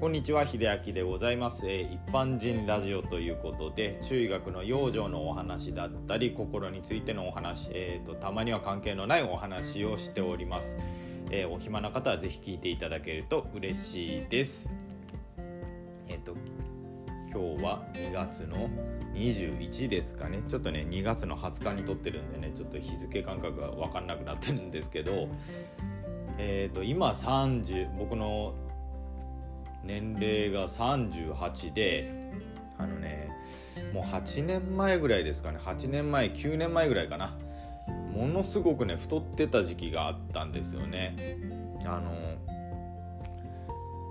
こんにちは秀明でございます、えー、一般人ラジオということで中医学の養生のお話だったり心についてのお話、えーと、たまには関係のないお話をしております、えー、お暇な方はぜひ聞いていただけると嬉しいです。えっ、ー、と今日は2月の21ですかね。ちょっとね2月の20日に撮ってるんでねちょっと日付感覚が分かんなくなってるんですけどえっ、ー、と今30僕の年齢が38であのねもう8年前ぐらいですかね。8年前9年前ぐらいかな。ものすごくね太ってた時期があったんですよね。あの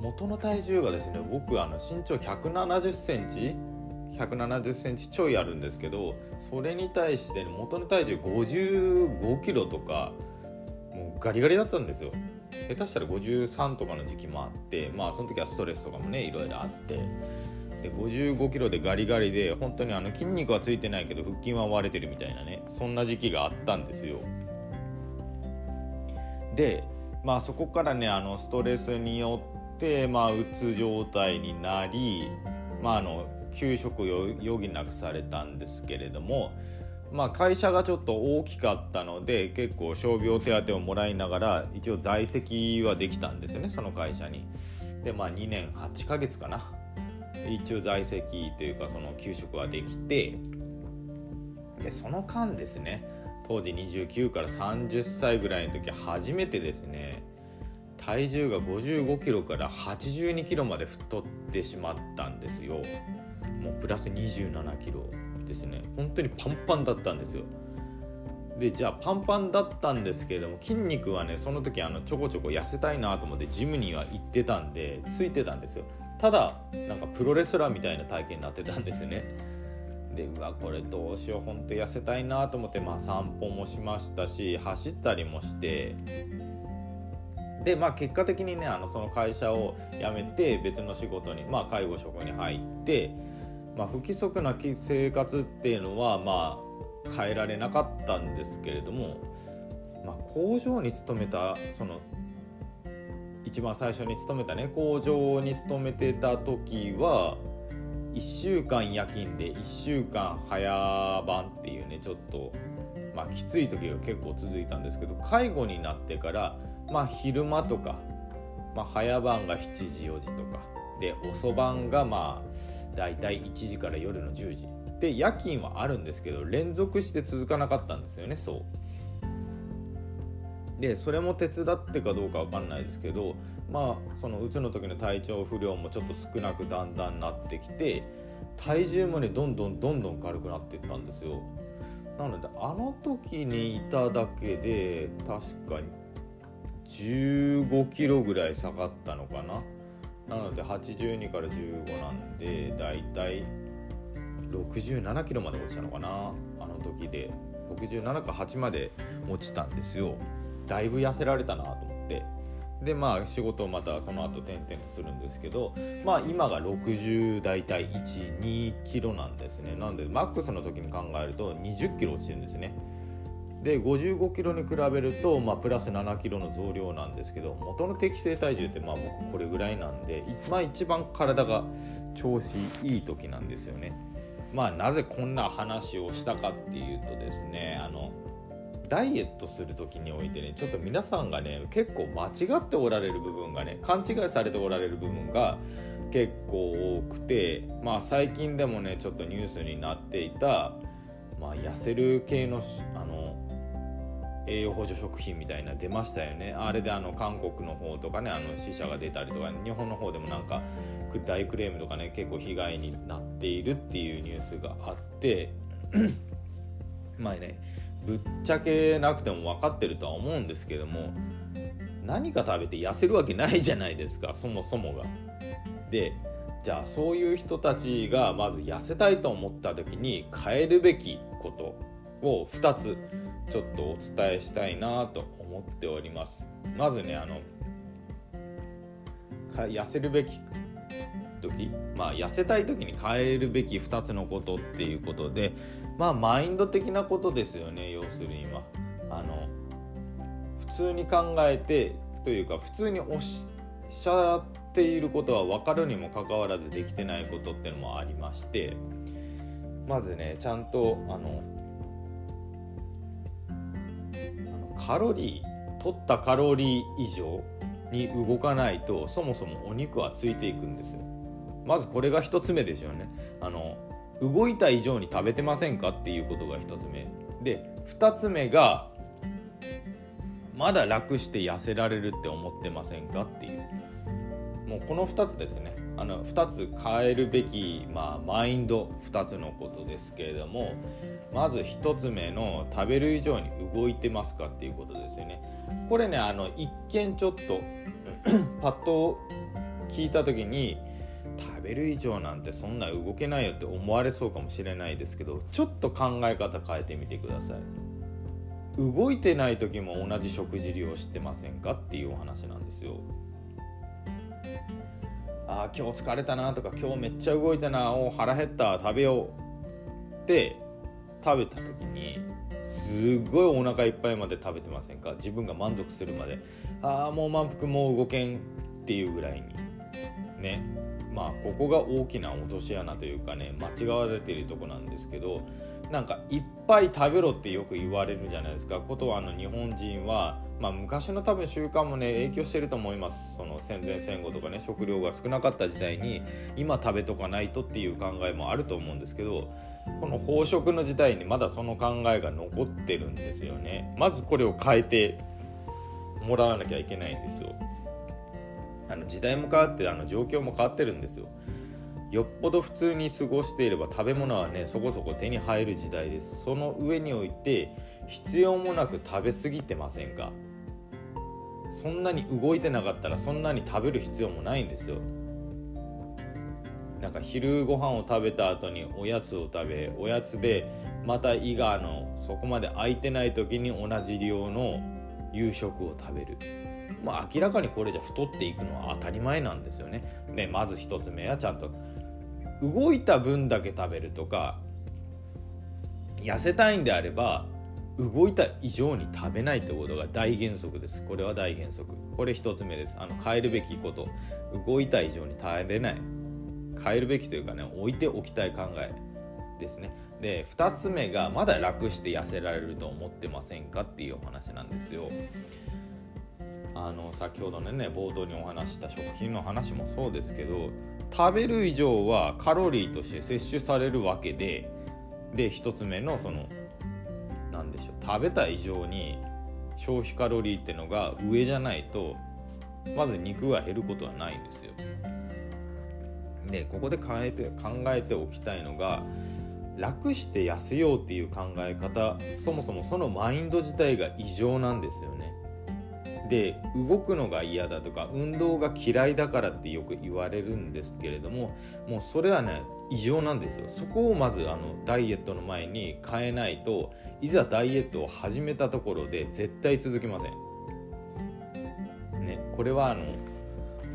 元の体重がですね僕あの身長1 7 0センチ170センチちょいあるんですけどそれに対して元の体重55キロとかもうガリガリだったんですよ。下手したら53とかの時期もあってまあその時はストレスとかもねいろいろあって。で55キロでガリガリで本当にあの筋肉はついてないけど腹筋は割れてるみたいなねそんな時期があったんですよ。でまあそこからねあのストレスによってまあうつ状態になりまああの休職を余儀なくされたんですけれどもまあ、会社がちょっと大きかったので結構傷病手当をもらいながら一応在籍はできたんですよねその会社に。でまあ2年8ヶ月かな。一応在籍というかその給食はできて。でその間ですね当時29から30歳ぐらいの時初めてですね体重が55キロから82キロまで太ってしまったんですよ。もうプラス27キロ。ですね。本当にパンパンだったんですよ。でじゃあパンパンだったんですけれども筋肉はねその時あのちょこちょこ痩せたいなと思ってジムには行ってたんでついてたんですよ。ただなんかプロレスラーみたいな体型になってたんですね。でうわこれどうしようほんと痩せたいなと思ってまあ散歩もしましたし走ったりもして。でまあ結果的にねあのその会社を辞めて別の仕事にまあ介護職に入ってまあ、不規則な生活っていうのはまあ変えられなかったんですけれども、まあ、工場に勤めたその一番最初に勤めたね工場に勤めてた時は1週間夜勤で1週間早番っていうねちょっと、まあ、きつい時が結構続いたんですけど介護になってから、まあ、昼間とか、まあ、早番が7時4時とかで遅番がまあだいたい1時から夜の10時。で夜勤はあるんですけど連続して続かなかったんですよねそう。でそれも手伝ってかどうか分かんないですけどまあそのうつの時の体調不良もちょっと少なくだんだんなってきて体重もねどんどんどんどん軽くなっていったんですよ。なのであの時にいただけで確かに15キロぐらい下がったのかな。なので82から15なんでだいたい67キロまで落ちたのかな？あの時で。67か8まで落ちたんですよ。だいぶ痩せられたなと思って。でまあ仕事をまたその後転々とするんですけどまあ今が60大体12キロなんですね。なのでマックスの時に考えると20キロ落ちてるんですね。で55キロに比べると、まあ、プラス7キロの増量なんですけど元の適正体重ってまあ僕これぐらいなんで、まあ、一番体が調子いい時なんですよね。まあなぜこんな話をしたかっていうとですねあのダイエットする時においてねちょっと皆さんがね結構間違っておられる部分がね勘違いされておられる部分が結構多くてまあ最近でもねちょっとニュースになっていた、まあ、痩せる系のあの栄養補助食品みたいな出ましたよねあれであの韓国の方とかねあの死者が出たりとか日本の方でもなんか大クレームとかね結構被害になっているっていうニュースがあって まあねぶっちゃけなくても分かってるとは思うんですけども何か食べて痩せるわけないじゃないですかそもそもが。でじゃあそういう人たちがまず痩せたいと思った時に変えるべきことを2つちょっとお伝えしたいなと思っております。まずねあの痩せるべき時？まあ痩せたい時に変えるべき2つのことっていうことでまあマインド的なことですよね要するにはあの普通に考えてというか普通におっしゃっていることは分かるにもかかわらずできてないことってのもありましてまずねちゃんとあのカロリー取ったカロリー以上に動かないとそもそもお肉はついていくんですよ。まずこれが1つ目ですよね。あの動いた以上に食べてませんかっていうことが1つ目。で2つ目がまだ楽して痩せられるって思ってませんかっていう。もうこの2つですね。あの2つ変えるべき、まあ、マインド2つのことですけれどもまず1つ目の食べる以上に動いてますかっていうことですよね。これねあの一見ちょっと パッと聞いた時に食べる以上なんてそんな動けないよって思われそうかもしれないですけどちょっと考え方変えてみてください。動いてない時も同じ食事量してませんかっていうお話なんですよ。あ今日疲れたなとか今日めっちゃ動いたなお腹減った食べようって食べた時にすごいお腹いっぱいまで食べてませんか？自分が満足するまでああもう満腹もう動けんっていうぐらいに。ね。まあここが大きな落とし穴というかね間違われているとこなんですけどなんかいっぱい食べろってよく言われるじゃないですか。ことはあの日本人は、まあ、昔の多分習慣もね影響してると思います。その戦前戦後とかね食料が少なかった時代に今食べとかないとっていう考えもあると思うんですけどこの飽食の時代にまだその考えが残ってるんですよね。まずこれを変えてもらわなきゃいけないんですよ。あの時代も変わってあの状況も変わってるんですよ。よっぽど普通に過ごしていれば食べ物はねそこそこ手に入る時代です。その上において必要もなく食べ過ぎてませんか。そんなに動いてなかったらそんなに食べる必要もないんですよ。なんか昼ご飯を食べた後におやつを食べおやつでまた胃がのそこまで空いてない時に同じ量の夕食を食べる。まあ明らかにこれじゃ太っていくのは当たり前なんですよね。でまず1つ目はちゃんと動いた分だけ食べるとか痩せたいんであれば動いた以上に食べないってことが大原則です。これは大原則。これ1つ目です。あの変えるべきこと。動いた以上に食べない。変えるべきというかね置いておきたい考えですね。で2つ目がまだ楽して痩せられると思ってませんかっていうお話なんですよ。あの先ほどのね冒頭にお話した食品の話もそうですけど食べる以上はカロリーとして摂取されるわけでで1つ目のその何でしょう食べた以上に消費カロリーってのが上じゃないとまず肉が減ることはないんですよ。でここで考えて考えておきたいのが楽して痩せようっていう考え方そもそもそのマインド自体が異常なんですよね。で動くのが嫌だとか運動が嫌いだからってよく言われるんですけれどももうそれはね異常なんですよ。そこをまずあのダイエットの前に変えないといざダイエットを始めたところで絶対続きません。ねこれはあの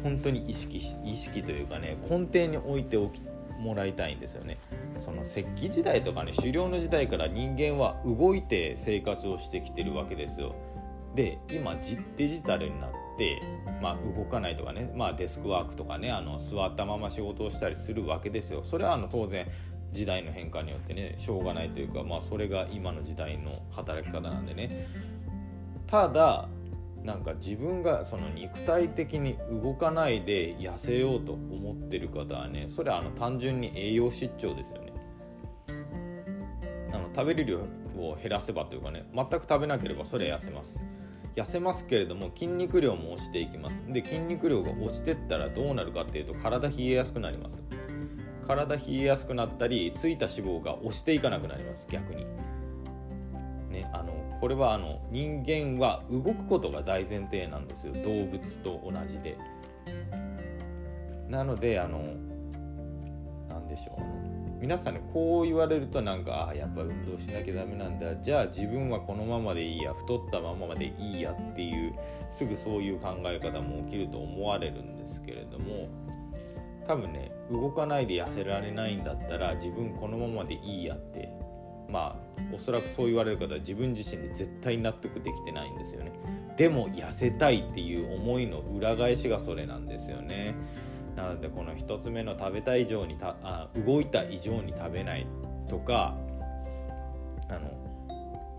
本当に意識し意識というかね根底に置いておきもらいたいんですよね。その石器時代とかね狩猟の時代から人間は動いて生活をしてきてるわけですよ。で今デジタルになって、まあ、動かないとかね、まあ、デスクワークとかねあの座ったまま仕事をしたりするわけですよ。それはあの当然時代の変化によってねしょうがないというか、まあ、それが今の時代の働き方なんでね。ただなんか自分がその肉体的に動かないで痩せようと思ってる方はねそれはあの単純に栄養失調ですよね。あの食べる量を減らせばというかね全く食べなければそれ痩せます。痩せますけれども筋肉量も落ちていきます。で筋肉量が落ちてったらどうなるかっていうと体冷えやすくなります。体冷えやすくなったりついた脂肪が落ちていかなくなります逆に。ねあのこれはあの人間は動くことが大前提なんですよ。動物と同じで。なのであの何でしょう皆さんねこう言われるとなんかあやっぱ運動しなきゃダメなんだ。じゃあ自分はこのままでいいや。太ったままでいいやっていうすぐそういう考え方も起きると思われるんですけれども多分ね動かないで痩せられないんだったら自分このままでいいやってまあおそらくそう言われる方は自分自身で絶対納得できてないんですよね。でも痩せたいっていう思いの裏返しがそれなんですよね。なのでこの1つ目の食べた以上にたあ動いた以上に食べないとかあの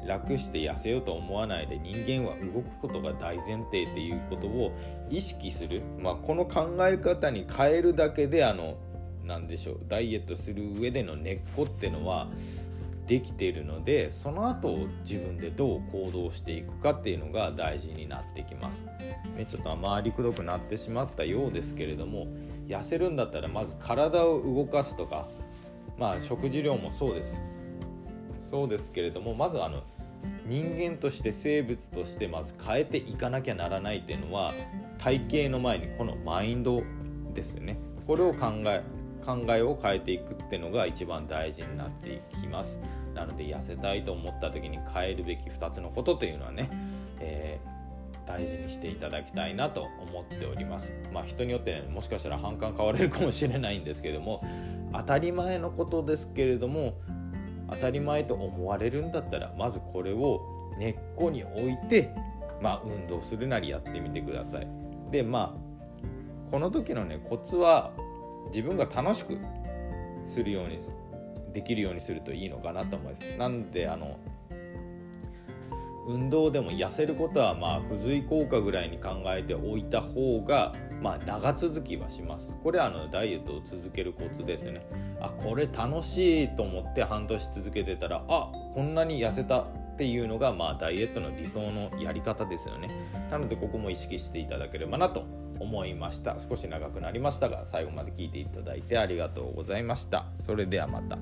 楽して痩せようと思わないで人間は動くことが大前提っていうことを意識する、まあ、この考え方に変えるだけであの何でしょうダイエットする上での根っこってのはできているのでその後自分でどう行動していくかっていうのが大事になってきます。ね、ちょっと回りくどくなってしまったようですけれども痩せるんだったらまず体を動かすとかまあ食事量もそうです。そうですけれどもまずあの人間として生物としてまず変えていかなきゃならないっていうのは体型の前にこのマインドですよね。これを考え考えを変えていくっていうのが一番大事になっていきます。なので痩せたいと思った時に変えるべき2つのことというのはね、えー、大事にしていただきたいなと思っております。まあ人によって、ね、もしかしたら反感変われるかもしれないんですけども当たり前のことですけれども当たり前と思われるんだったらまずこれを根っこに置いてまあ運動するなりやってみてください。でまあこの時のねコツは自分が楽しくするようにできるようにするといいのかなと思います。なんであの運動でも痩せることはまあ付随効果ぐらいに考えておいた方がまあ長続きはします。これはあのダイエットを続けるコツですよね。あこれ楽しいと思って半年続けてたらあこんなに痩せたっていうのがまあダイエットの理想のやり方ですよね。なのでここも意識していただければなと思いました少し長くなりましたが最後まで聞いていただいてありがとうございましたそれではまた